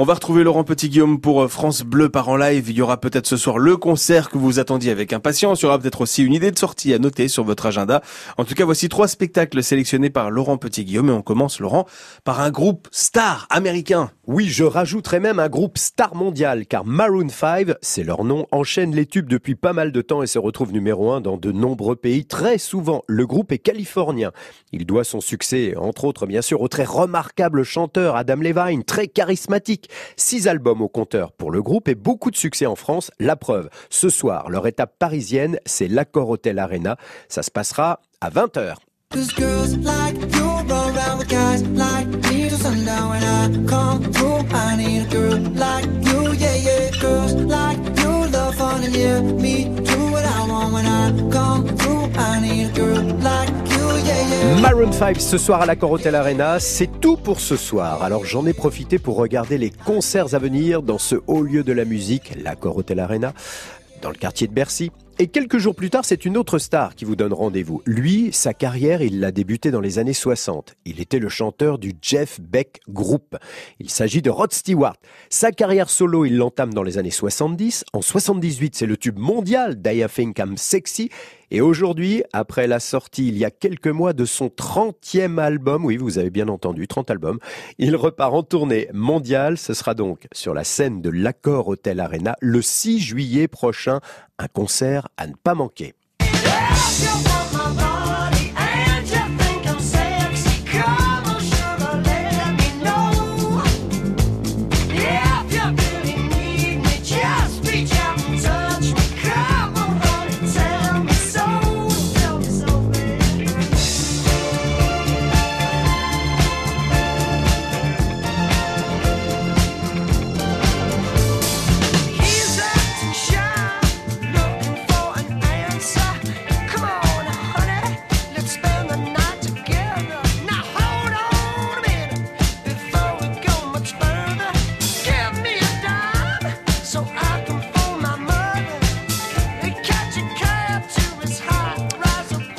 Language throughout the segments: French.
On va retrouver Laurent Petit-Guillaume pour euh, France Bleu par en live. Il y aura peut-être ce soir le concert que vous attendiez avec impatience. Il y aura peut-être aussi une idée de sortie à noter sur votre agenda. En tout cas, voici trois spectacles sélectionnés par Laurent Petit-Guillaume. Et on commence, Laurent, par un groupe star américain. Oui, je rajouterai même un groupe star mondial, car Maroon 5, c'est leur nom, enchaîne les tubes depuis pas mal de temps et se retrouve numéro un dans de nombreux pays. Très souvent, le groupe est californien. Il doit son succès, entre autres, bien sûr, au très remarquable chanteur Adam Levine, très charismatique Six albums au compteur pour le groupe et beaucoup de succès en France. La preuve, ce soir, leur étape parisienne, c'est l'Accord Hotel Arena. Ça se passera à 20h. Maroon 5 ce soir à l'Accor Hotel Arena, c'est tout pour ce soir. Alors j'en ai profité pour regarder les concerts à venir dans ce haut lieu de la musique, l'Accor Hotel Arena, dans le quartier de Bercy. Et quelques jours plus tard, c'est une autre star qui vous donne rendez-vous. Lui, sa carrière, il l'a débuté dans les années 60. Il était le chanteur du Jeff Beck Group. Il s'agit de Rod Stewart. Sa carrière solo, il l'entame dans les années 70. En 78, c'est le tube mondial d'I Think I'm Sexy. Et aujourd'hui, après la sortie il y a quelques mois de son 30e album, oui, vous avez bien entendu, 30 albums, il repart en tournée mondiale. Ce sera donc sur la scène de l'Accord Hotel Arena le 6 juillet prochain, un concert à ne pas manquer.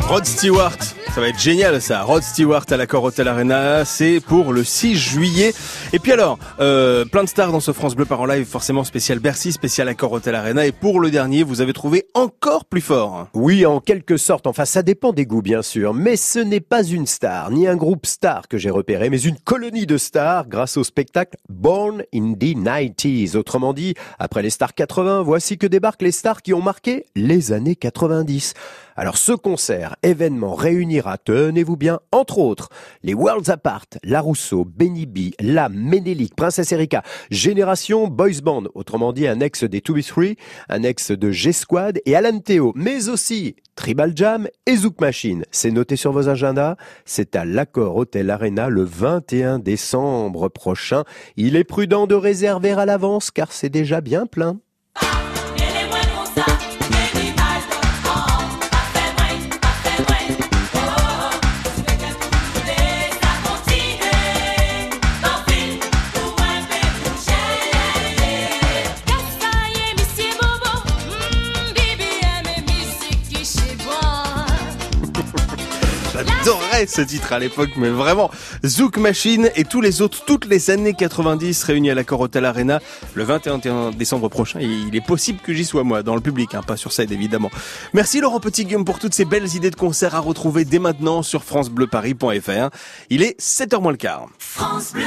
Rod Stewart. Ça va être génial ça. Rod Stewart à l'accord Hotel Arena, c'est pour le 6 juillet. Et puis alors, euh, plein de stars dans ce France Bleu par en live, forcément spécial Bercy, spécial accord Hotel Arena. Et pour le dernier, vous avez trouvé encore plus fort. Oui, en quelque sorte. Enfin, ça dépend des goûts, bien sûr. Mais ce n'est pas une star, ni un groupe star que j'ai repéré, mais une colonie de stars grâce au spectacle Born in the 90s. Autrement dit, après les stars 80, voici que débarquent les stars qui ont marqué les années 90. Alors ce concert, événement, réunira, tenez-vous bien, entre autres, les Worlds Apart, La Rousseau, Benny B, La Ménélique, Princesse Erika, Génération Boys Band, autrement dit un ex des 2B3, un ex de G-Squad et Alan Théo, mais aussi Tribal Jam et Zouk Machine. C'est noté sur vos agendas, c'est à l'Accord Hotel Arena le 21 décembre prochain. Il est prudent de réserver à l'avance car c'est déjà bien plein. J'adorais ce titre à l'époque, mais vraiment. Zouk Machine et tous les autres, toutes les années 90 réunis à l'accord Hotel Arena le 21 décembre prochain. Il est possible que j'y sois moi, dans le public, hein, pas sur scène évidemment. Merci Laurent Petit Guillaume pour toutes ces belles idées de concerts à retrouver dès maintenant sur francebleuparis.fr. Il est 7h moins le quart. France Bleu